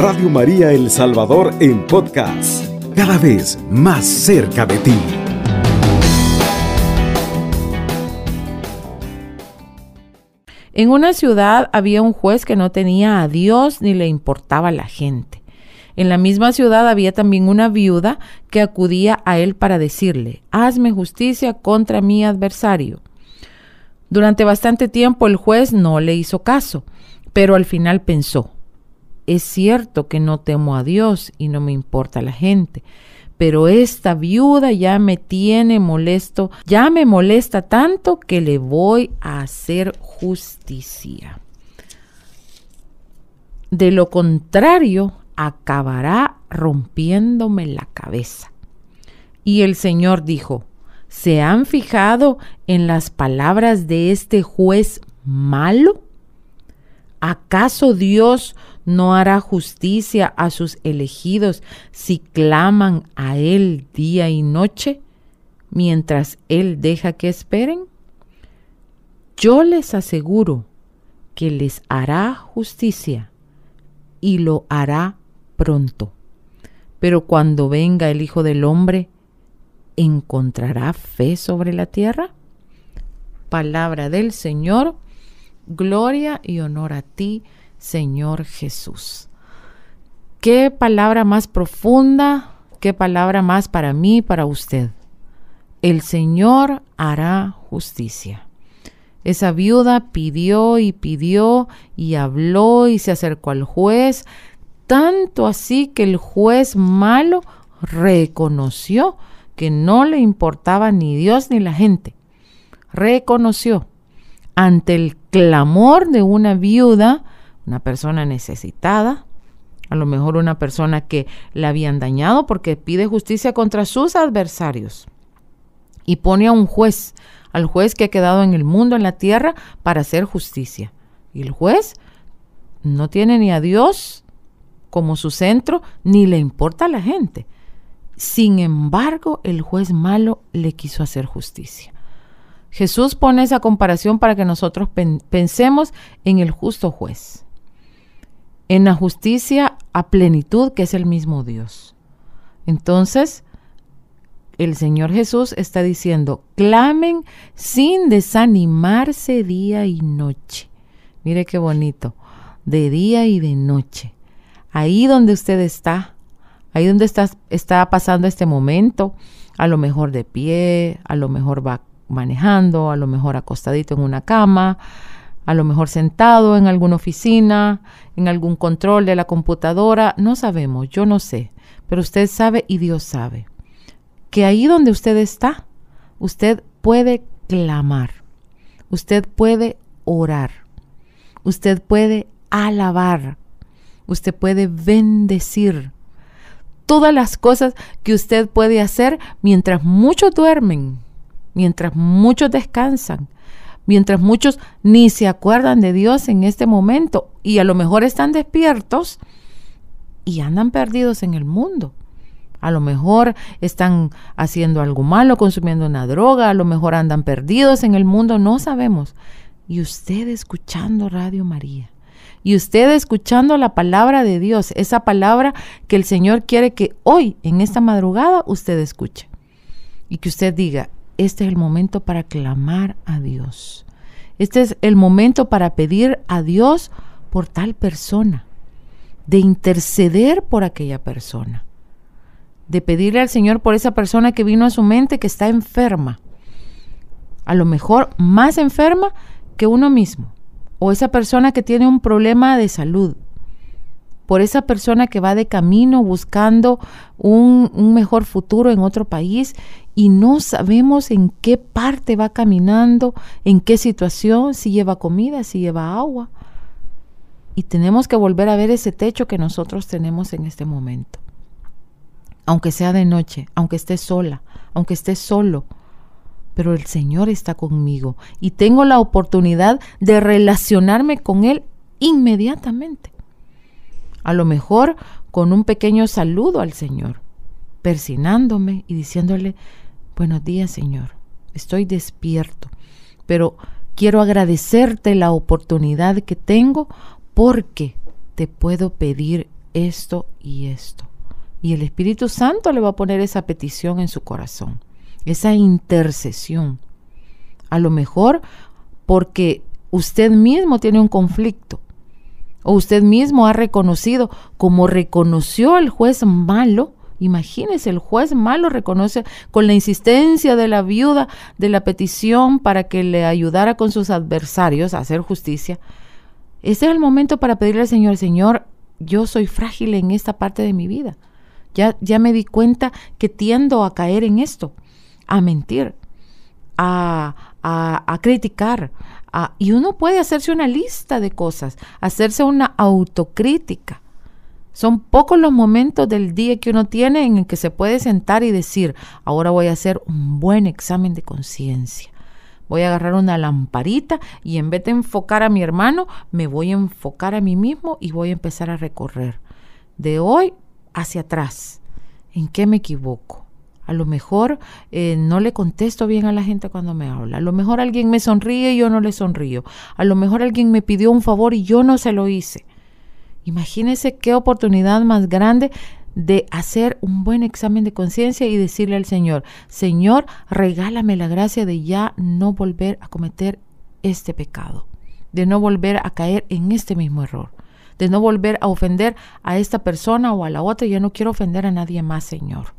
Radio María El Salvador en podcast, cada vez más cerca de ti. En una ciudad había un juez que no tenía a Dios ni le importaba la gente. En la misma ciudad había también una viuda que acudía a él para decirle, hazme justicia contra mi adversario. Durante bastante tiempo el juez no le hizo caso, pero al final pensó, es cierto que no temo a Dios y no me importa la gente, pero esta viuda ya me tiene molesto, ya me molesta tanto que le voy a hacer justicia. De lo contrario, acabará rompiéndome la cabeza. Y el Señor dijo, ¿se han fijado en las palabras de este juez malo? ¿Acaso Dios no hará justicia a sus elegidos si claman a Él día y noche, mientras Él deja que esperen? Yo les aseguro que les hará justicia y lo hará pronto. Pero cuando venga el Hijo del Hombre, ¿encontrará fe sobre la tierra? Palabra del Señor, gloria y honor a ti, Señor Jesús. Qué palabra más profunda, qué palabra más para mí, para usted. El Señor hará justicia. Esa viuda pidió y pidió y habló y se acercó al juez, tanto así que el juez malo reconoció que no le importaba ni Dios ni la gente. Reconoció ante el clamor de una viuda, una persona necesitada, a lo mejor una persona que la habían dañado porque pide justicia contra sus adversarios y pone a un juez, al juez que ha quedado en el mundo, en la tierra, para hacer justicia. Y el juez no tiene ni a Dios como su centro, ni le importa a la gente. Sin embargo, el juez malo le quiso hacer justicia. Jesús pone esa comparación para que nosotros pensemos en el justo juez en la justicia a plenitud, que es el mismo Dios. Entonces, el Señor Jesús está diciendo, clamen sin desanimarse día y noche. Mire qué bonito, de día y de noche. Ahí donde usted está, ahí donde está, está pasando este momento, a lo mejor de pie, a lo mejor va manejando, a lo mejor acostadito en una cama, a lo mejor sentado en alguna oficina, en algún control de la computadora, no sabemos, yo no sé, pero usted sabe y Dios sabe que ahí donde usted está, usted puede clamar, usted puede orar, usted puede alabar, usted puede bendecir. Todas las cosas que usted puede hacer mientras muchos duermen, mientras muchos descansan, mientras muchos ni se acuerdan de Dios en este momento y a lo mejor están despiertos y andan perdidos en el mundo. A lo mejor están haciendo algo malo, consumiendo una droga, a lo mejor andan perdidos en el mundo, no sabemos. Y usted escuchando Radio María, y usted escuchando la palabra de Dios, esa palabra que el Señor quiere que hoy, en esta madrugada, usted escuche. Y que usted diga, este es el momento para clamar a Dios. Este es el momento para pedir a Dios por tal persona, de interceder por aquella persona, de pedirle al Señor por esa persona que vino a su mente que está enferma, a lo mejor más enferma que uno mismo, o esa persona que tiene un problema de salud, por esa persona que va de camino buscando un, un, mejor futuro en otro país y no sabemos en qué parte va caminando, en qué situación, si lleva comida, si lleva agua. Y tenemos que volver a ver ese techo que nosotros tenemos en este momento. Aunque sea de noche, aunque esté sola, aunque esté solo, pero el Señor está conmigo y tengo la oportunidad de relacionarme con Él inmediatamente a lo mejor con un pequeño saludo al Señor, persinándome y diciéndole, buenos días Señor, estoy despierto, pero quiero agradecerte la oportunidad que tengo porque te puedo pedir esto y esto. Y el Espíritu Santo le va a poner esa petición en su corazón, esa intercesión. A lo mejor porque usted mismo tiene un conflicto usted mismo ha reconocido, como reconoció el juez malo, Imagínese, el juez malo reconoce con la insistencia de la viuda de la petición para que le ayudara con sus adversarios a hacer justicia. Ese es el momento para pedirle al Señor, Señor, yo soy frágil en esta parte de mi vida. Ya, ya me di cuenta que tiendo a caer en esto, a mentir, a, a, criticar. Y uno puede hacerse una lista de cosas, hacerse una autocrítica. Son pocos los momentos del día que uno tiene en el que se puede sentar y decir, ahora voy a hacer un buen examen de conciencia. Voy a agarrar una lamparita y en vez de enfocar a mi hermano, me voy a enfocar a mí mismo y voy a empezar a recorrer de hoy hacia atrás. ¿En qué me equivoco? A lo mejor eh, no le contesto bien a la gente cuando me habla. A lo mejor alguien me sonríe y yo no le sonrío. A lo mejor alguien me pidió un favor y yo no se lo hice. Imagínese qué oportunidad más grande de hacer un buen examen de conciencia y decirle al Señor, Señor, regálame la gracia de ya no volver a cometer este pecado, de no volver a caer en este mismo error, de no volver a ofender a esta persona o a la otra, ya no quiero ofender a nadie más, Señor.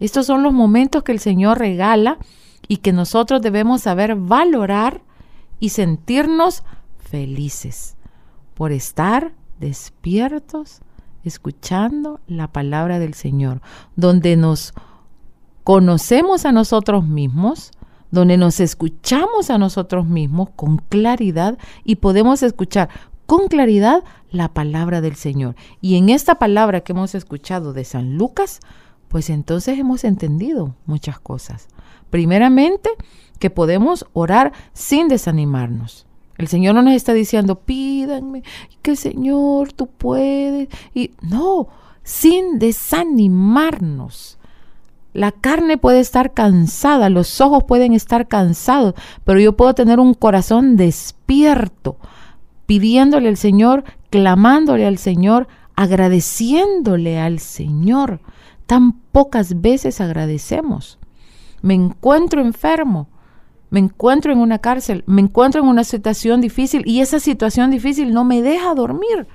Estos son los momentos que el Señor regala y que nosotros debemos saber valorar y sentirnos felices por estar despiertos, escuchando la palabra del Señor, donde nos conocemos a nosotros mismos, donde nos escuchamos a nosotros mismos con claridad y podemos escuchar con claridad la palabra del Señor. Y en esta palabra que hemos escuchado de San Lucas, pues entonces hemos entendido muchas cosas. Primeramente, que podemos orar sin desanimarnos. El Señor no nos está diciendo, pídanme, que Señor, tú puedes. Y no, sin desanimarnos. La carne puede estar cansada, los ojos pueden estar cansados, pero yo puedo tener un corazón despierto, pidiéndole al Señor, clamándole al Señor, agradeciéndole al Señor. Tan pocas veces agradecemos. Me encuentro enfermo me encuentro en una cárcel, me encuentro en una situación difícil y esa situación difícil no me deja dormir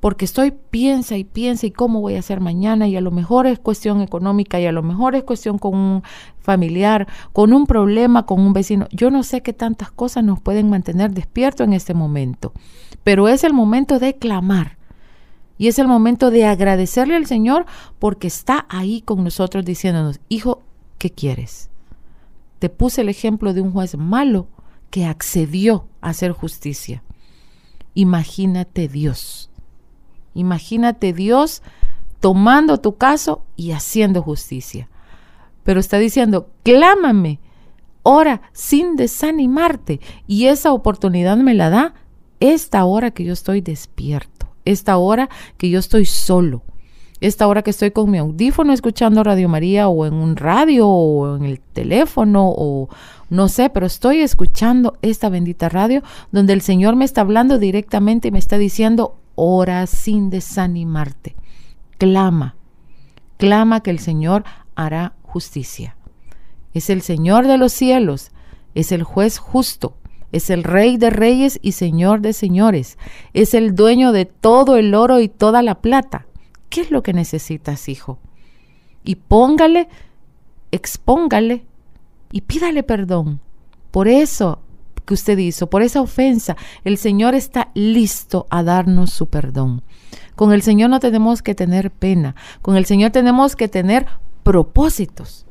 porque estoy piensa y piensa y cómo voy a hacer mañana y a lo mejor es cuestión económica y a lo mejor es cuestión con un familiar, con un problema, con un vecino. Yo no sé qué tantas cosas nos pueden mantener despiertos en este momento, pero es el momento de clamar. Y es el momento de agradecerle al Señor porque está ahí con nosotros diciéndonos, hijo, ¿qué quieres? te puse el ejemplo de un juez malo que accedió a hacer justicia. Imagínate Dios. Imagínate Dios tomando tu caso y haciendo justicia. Pero está diciendo, clámame, ora sin desanimarte. Y esa oportunidad me la da esta hora que yo estoy despierto, esta hora que yo estoy solo, esta hora que estoy con mi audífono escuchando Radio María o en un radio o en el teléfono o no sé, pero estoy escuchando esta bendita radio donde el Señor me está hablando directamente y me está diciendo, ora sin desanimarte, clama, clama que el Señor hará justicia. Es el Señor de los cielos, es el juez justo, es el Rey de reyes y Señor de señores, es el dueño de todo el oro y toda la plata ¿Qué es lo que necesitas, hijo? Y póngale, expóngale y pídale perdón por eso que usted hizo, por esa ofensa. El Señor está listo a darnos su perdón. Con el Señor no tenemos que tener pena, con el Señor tenemos que tener propósitos.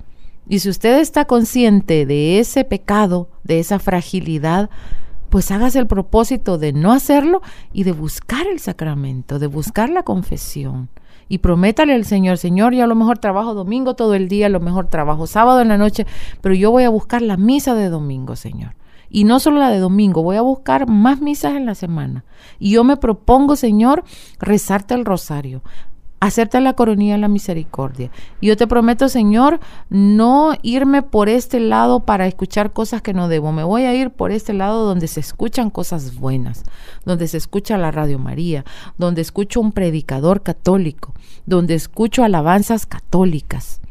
Y si usted está consciente de ese pecado, de esa fragilidad, pues hágase el propósito de no hacerlo y de buscar el sacramento, de buscar la confesión y prométale al Señor, Señor, yo a lo mejor trabajo domingo todo el día, a lo mejor trabajo sábado en la noche, pero yo voy a buscar la misa de domingo, Señor. Y no solo la de domingo, voy a buscar más misas en la semana. Y yo me propongo, Señor, rezarte el rosario, hacerte la coronilla de la misericordia. Yo te prometo, Señor, no irme por este lado para escuchar cosas que no debo. Me voy a ir por este lado donde se escuchan cosas buenas, donde se escucha la Radio María, donde escucho un predicador católico, donde escucho alabanzas católicas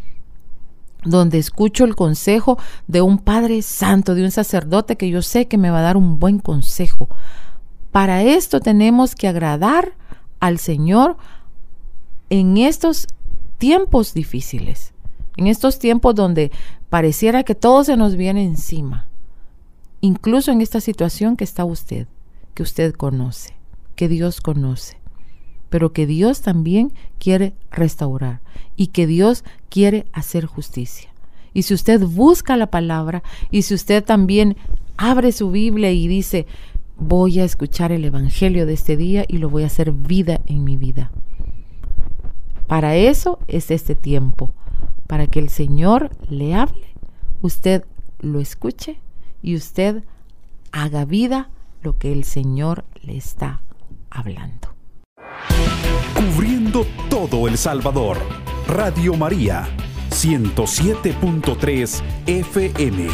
donde escucho el consejo de un Padre Santo, de un sacerdote que yo sé que me va a dar un buen consejo. Para esto tenemos que agradar al Señor en estos tiempos difíciles, en estos tiempos donde pareciera que todo se nos viene encima, incluso en esta situación que está usted, que usted conoce, que Dios conoce, pero que Dios también quiere restaurar y que Dios quiere hacer justicia. Y si usted busca la palabra y si usted también abre su Biblia y dice, voy a escuchar el Evangelio de este día y lo voy a hacer vida en mi vida. Para eso es este tiempo, para que el Señor le hable, usted lo escuche y usted haga vida lo que el Señor le está hablando. Cubriendo todo El Salvador, Radio María, 107.3 FM.